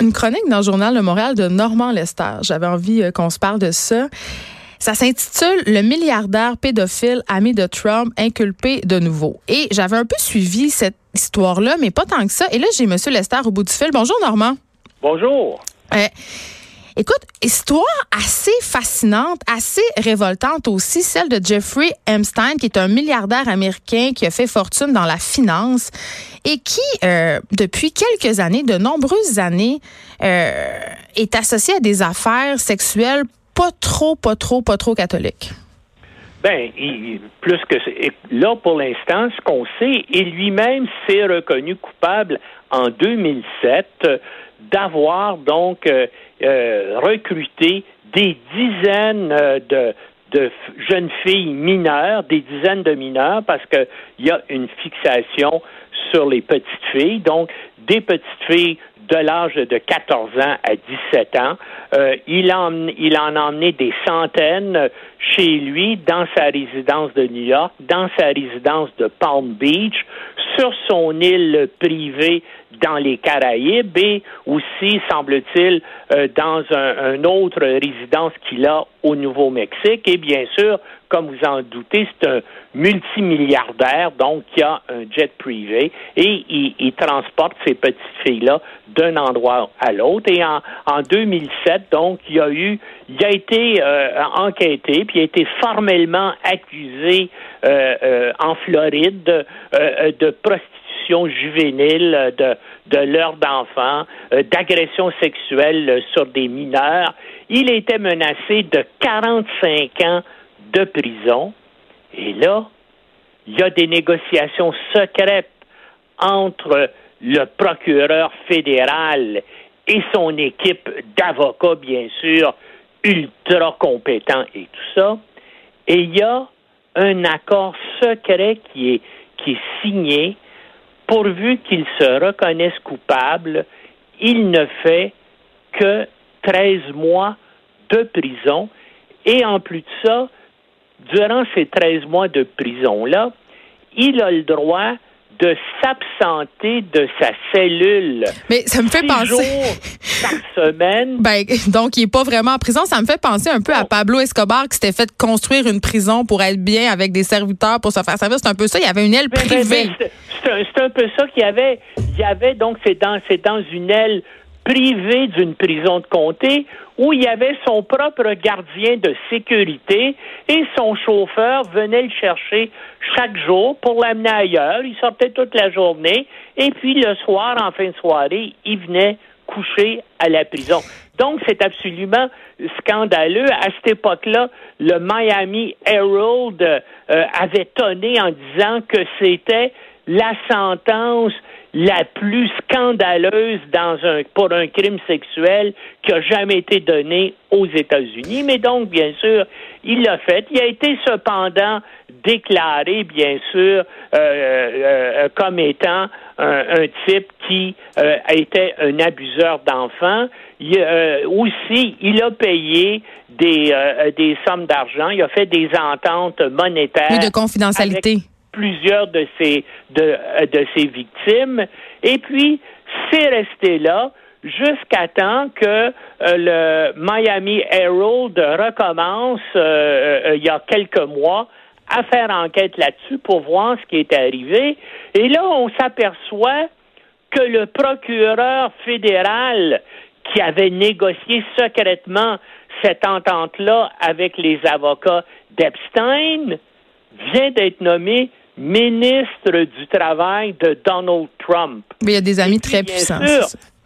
une chronique dans le journal de Montréal de Normand Lester. J'avais envie euh, qu'on se parle de ça. Ça s'intitule Le milliardaire pédophile ami de Trump inculpé de nouveau. Et j'avais un peu suivi cette histoire-là, mais pas tant que ça. Et là, j'ai M. Lester au bout du fil. Bonjour, Normand. Bonjour. Euh, Écoute, histoire assez fascinante, assez révoltante aussi, celle de Jeffrey Epstein, qui est un milliardaire américain qui a fait fortune dans la finance et qui, euh, depuis quelques années, de nombreuses années, euh, est associé à des affaires sexuelles pas trop, pas trop, pas trop catholiques. Ben, plus que là pour l'instant, ce qu'on sait, et lui-même s'est reconnu coupable en 2007 d'avoir donc euh, euh, recruté des dizaines euh, de, de jeunes filles mineures, des dizaines de mineurs, parce qu'il y a une fixation sur les petites filles. Donc, des petites filles de l'âge de 14 ans à 17 ans. Euh, il, en, il en a emmené des centaines chez lui, dans sa résidence de New York, dans sa résidence de Palm Beach, sur son île privée dans les Caraïbes et aussi, semble-t-il, euh, dans un, autre résidence qu'il a au Nouveau-Mexique. Et bien sûr, comme vous en doutez, c'est un multimilliardaire, donc qui a un jet privé et il, transporte ces petites filles-là d'un endroit à l'autre. Et en, en 2007, donc, il a eu, il a été euh, enquêté, puis il a été formellement accusé euh, euh, en Floride de prostitution juvénile, de, de l'heure d'enfants, d'agression sexuelle sur des mineurs. Il était menacé de 45 ans de prison. Et là, il y a des négociations secrètes entre le procureur fédéral et son équipe d'avocats, bien sûr, ultra compétents et tout ça. Et il y a un accord secret qui est signé pourvu qu'il se reconnaisse coupable, il ne fait que 13 mois de prison. Et en plus de ça, durant ces 13 mois de prison-là, il a le droit de s'absenter de sa cellule. Mais ça me fait penser. Jours par semaine. Ben, donc, il n'est pas vraiment en prison. Ça me fait penser un peu à Pablo Escobar qui s'était fait construire une prison pour être bien avec des serviteurs pour se faire servir. C'est un peu ça. Il y avait une aile privée. c'est un, peu ça qu'il y avait. Il y avait donc, c'est dans, c'est dans une aile privé d'une prison de comté où il y avait son propre gardien de sécurité et son chauffeur venait le chercher chaque jour pour l'amener ailleurs. Il sortait toute la journée et puis le soir, en fin de soirée, il venait coucher à la prison. Donc, c'est absolument scandaleux. À cette époque-là, le Miami Herald euh, avait tonné en disant que c'était la sentence la plus scandaleuse dans un, pour un crime sexuel qui a jamais été donné aux États-Unis. Mais donc, bien sûr, il l'a fait. Il a été cependant déclaré, bien sûr, euh, euh, comme étant un, type qui euh, était un abuseur d'enfants. aussi, il a payé des, des sommes d'argent. Il a fait des ententes monétaires. Oui, de confidentialité plusieurs de ces, de, de ces victimes. Et puis, c'est resté là jusqu'à temps que euh, le Miami Herald recommence euh, euh, il y a quelques mois à faire enquête là-dessus pour voir ce qui est arrivé. Et là, on s'aperçoit que le procureur fédéral qui avait négocié secrètement cette entente-là avec les avocats d'Epstein vient d'être nommé ministre du Travail de Donald Trump. Mais il y a des amis très puissants.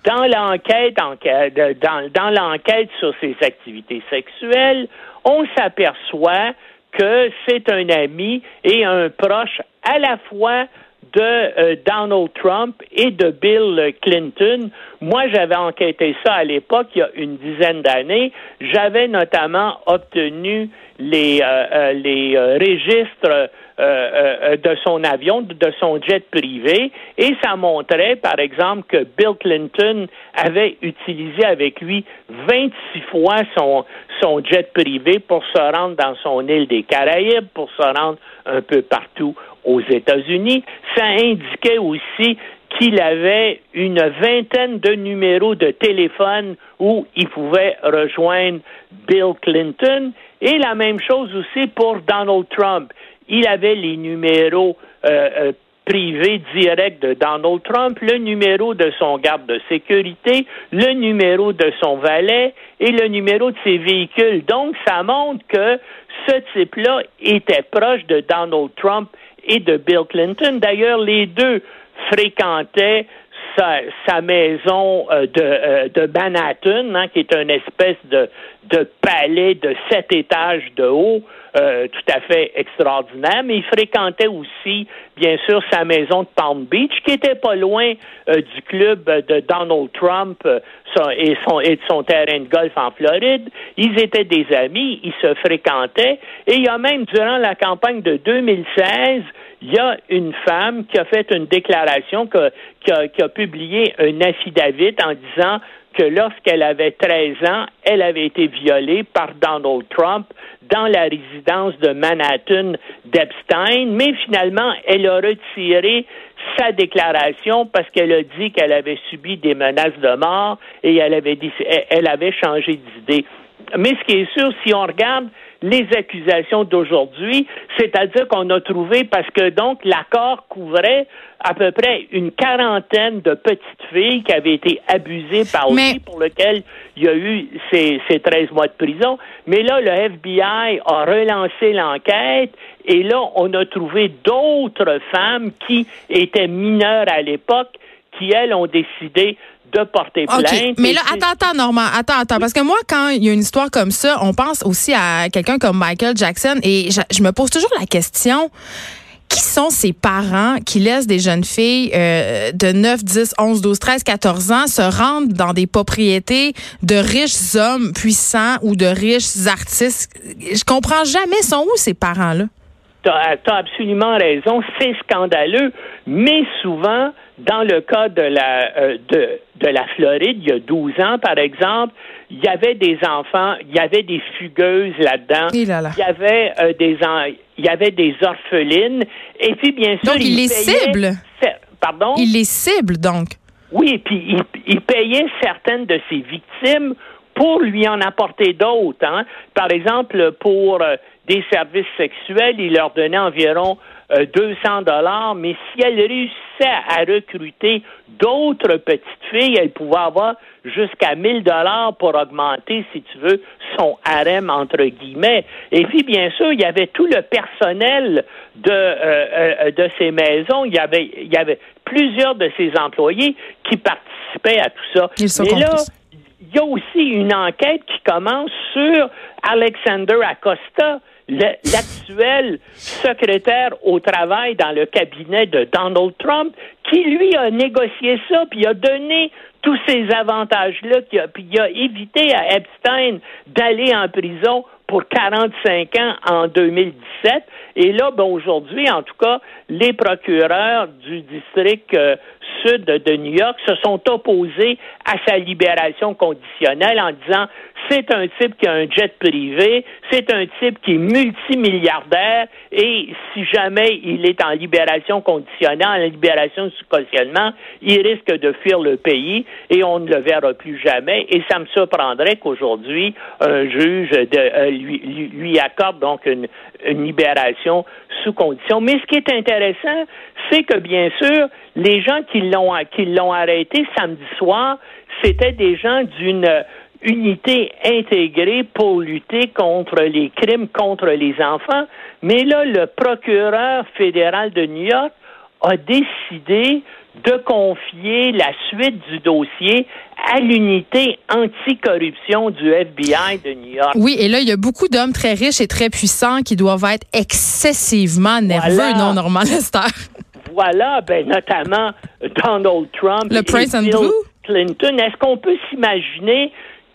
dans l'enquête, dans, dans l'enquête sur ses activités sexuelles, on s'aperçoit que c'est un ami et un proche à la fois de euh, Donald Trump et de Bill Clinton. Moi, j'avais enquêté ça à l'époque, il y a une dizaine d'années. J'avais notamment obtenu les, euh, euh, les registres de son avion, de son jet privé, et ça montrait, par exemple, que Bill Clinton avait utilisé avec lui 26 fois son, son jet privé pour se rendre dans son île des Caraïbes, pour se rendre un peu partout aux États-Unis. Ça indiquait aussi qu'il avait une vingtaine de numéros de téléphone où il pouvait rejoindre Bill Clinton. Et la même chose aussi pour Donald Trump. Il avait les numéros euh, euh, privés directs de Donald Trump, le numéro de son garde de sécurité, le numéro de son valet et le numéro de ses véhicules. Donc, ça montre que ce type-là était proche de Donald Trump et de Bill Clinton. D'ailleurs, les deux fréquentaient sa, maison euh, de, euh, de Manhattan, hein, qui est une espèce de, de palais de sept étages de haut, euh, tout à fait extraordinaire, mais il fréquentait aussi, bien sûr, sa maison de Palm Beach, qui était pas loin du club de Donald Trump et, son, et de son terrain de golf en Floride. Ils étaient des amis, ils se fréquentaient, et il y a même, durant la campagne de 2016, il y a une femme qui a fait une déclaration, qui a, publié un affidavit en disant que lorsqu'elle avait 13 ans, elle avait été violée par Donald Trump dans la résidence de Manhattan d'Epstein, mais finalement, elle a retiré sa déclaration parce qu'elle a dit qu'elle avait subi des menaces de mort et elle avait, dit, elle avait changé d'idée. Mais ce qui est sûr, si on regarde les accusations d'aujourd'hui, c'est-à-dire qu'on a trouvé, parce que donc l'accord couvrait à peu près une quarantaine de petites filles qui avaient été abusées par lui, pour lequel il y a eu ces, ces 13 mois de prison. Mais là, le FBI a relancé l'enquête et là, on a trouvé d'autres femmes qui étaient mineures à l'époque qui, elles, ont décidé de porter plainte. Mais là, attends, attends, Normand, attends, attends, parce que moi, quand il y a une histoire comme ça, on pense aussi à quelqu'un comme Michael Jackson et je, me pose toujours la question. Qui sont ces parents qui laissent des jeunes filles euh, de 9, 10, 11, 12, 13, 14 ans se rendre dans des propriétés de riches hommes puissants ou de riches artistes? Je comprends jamais, sont où ces parents-là? Tu as, absolument raison, c'est scandaleux, mais souvent, dans le cas de la, euh, de, de la Floride, il y a 12 ans, par exemple, il y avait des enfants, il y avait des fugueuses là-dedans, il y avait euh, des il y avait des orphelines, et puis bien sûr, donc il, les cible. Pardon? Il les cible donc. Oui, puis il, il payait certaines de ses victimes pour lui en apporter d'autres. Hein. Par exemple, pour euh, des services sexuels, il leur donnait environ 200 euh, dollars, mais si elle réussissait à recruter d'autres petites filles, elle pouvait avoir jusqu'à 1000 dollars pour augmenter, si tu veux, son harem entre guillemets. Et puis bien sûr, il y avait tout le personnel de euh, de ces maisons. Il y avait il y avait plusieurs de ces employés qui participaient à tout ça. Ils là, il y a aussi une enquête qui commence sur Alexander Acosta, l'actuel secrétaire au travail dans le cabinet de Donald Trump, qui lui a négocié ça, puis a donné tous ces avantages-là, puis il a évité à Epstein d'aller en prison pour 45 ans en 2017. Et là, ben, aujourd'hui, en tout cas, les procureurs du district euh, sud de New York se sont opposés à sa libération conditionnelle en disant c'est un type qui a un jet privé, c'est un type qui est multimilliardaire et si jamais il est en libération conditionnelle, en libération sous cautionnement, il risque de fuir le pays et on ne le verra plus jamais. Et ça me surprendrait qu'aujourd'hui, un juge euh, lui, accorde donc une, une libération sous condition. Mais ce qui est intéressant, c'est que bien sûr, les gens qui l'ont qui l'ont arrêté samedi soir, c'était des gens d'une unité intégrée pour lutter contre les crimes contre les enfants. Mais là, le procureur fédéral de New York a décidé de confier la suite du dossier à l'unité anticorruption du FBI de New York. Oui, et là, il y a beaucoup d'hommes très riches et très puissants qui doivent être excessivement nerveux, non, Normand Lester? Voilà, ben, notamment Donald Trump Le et Bill Clinton. Est-ce qu'on peut s'imaginer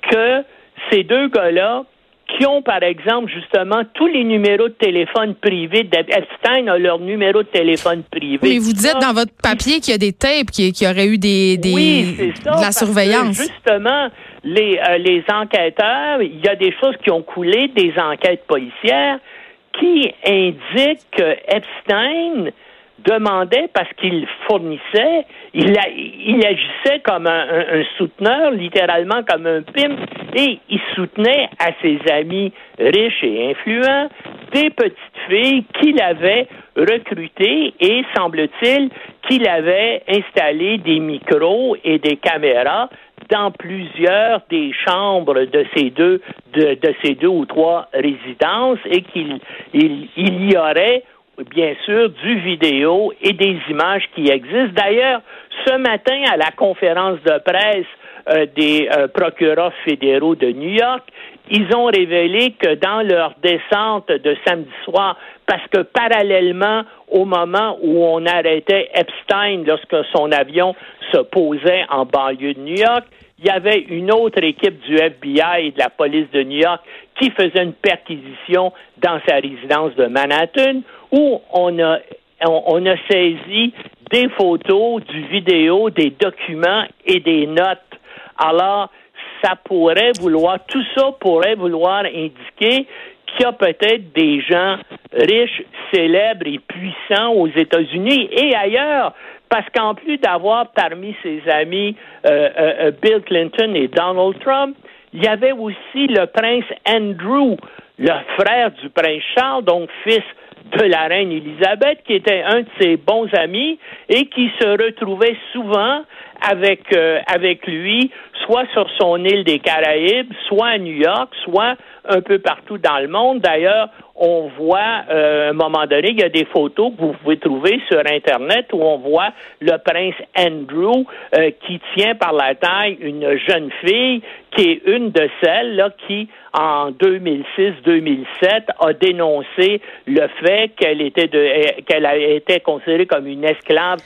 que ces deux gars-là, qui ont, par exemple, justement, tous les numéros de téléphone privés. Epstein a leur numéro de téléphone privé? Mais vous dites dans votre papier qu'il y a des tapes, qui, y aurait eu des, des de la surveillance. justement, les, euh, les enquêteurs, il y a des choses qui ont coulé, des enquêtes policières, qui indiquent que Epstein demandait, parce qu'il fournissait, il, agissait comme un, souteneur, littéralement comme un pimp, et il soutenait à ses amis riches et influents des petites filles qu'il avait recrutées et, semble-t-il, qu'il avait installé des micros et des caméras dans plusieurs des chambres de ces deux de, ces deux ou trois résidences et qu'il il, il y aurait bien sûr du vidéo et des images qui existent. D'ailleurs, ce matin à la conférence de presse euh, des euh, procureurs fédéraux de New York, ils ont révélé que dans leur descente de samedi soir, parce que parallèlement au moment où on arrêtait Epstein lorsque son avion se posait en banlieue de New York, il y avait une autre équipe du FBI et de la police de New York qui faisait une perquisition dans sa résidence de Manhattan où on a, on, a saisi des photos, du vidéo, des documents et des notes. Alors, ça pourrait vouloir, tout ça pourrait vouloir indiquer qu'il y a peut-être des gens riches, célèbres et puissants aux États-Unis et ailleurs parce qu'en plus d'avoir parmi ses amis euh, euh, euh, Bill Clinton et Donald Trump, il y avait aussi le prince Andrew, le frère du prince Charles, donc fils de la reine Élisabeth, qui était un de ses bons amis et qui se retrouvait souvent avec, avec lui, soit sur son île des Caraïbes, soit à New York, soit un peu partout dans le monde. D'ailleurs, on voit, euh, à un moment donné, il y a des photos que vous pouvez trouver sur Internet où on voit le prince Andrew euh, qui tient par la taille une jeune fille qui est une de celles qui, en 2006-2007, a dénoncé le fait qu'elle était de, qu'elle a été considérée comme une esclave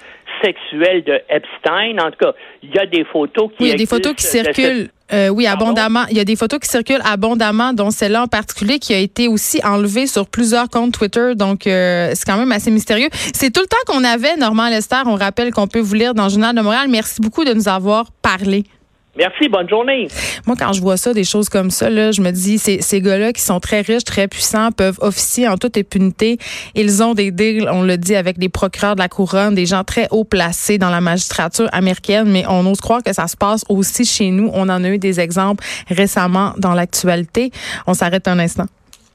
sexuelle de Epstein. En tout cas, il y a des photos qui oui, il y a des photos qui circulent. Euh, oui, abondamment. Il y a des photos qui circulent abondamment, dont celle-là en particulier qui a été aussi enlevée sur plusieurs comptes Twitter. Donc, euh, c'est quand même assez mystérieux. C'est tout le temps qu'on avait, Normand Lester. On rappelle qu'on peut vous lire dans le Journal de Montréal. Merci beaucoup de nous avoir parlé. Merci, bonne journée. Moi, quand je vois ça, des choses comme ça, là, je me dis, ces, ces gars-là qui sont très riches, très puissants, peuvent officier en toute impunité. Ils ont des deals, on le dit, avec des procureurs de la couronne, des gens très haut placés dans la magistrature américaine, mais on ose croire que ça se passe aussi chez nous. On en a eu des exemples récemment dans l'actualité. On s'arrête un instant.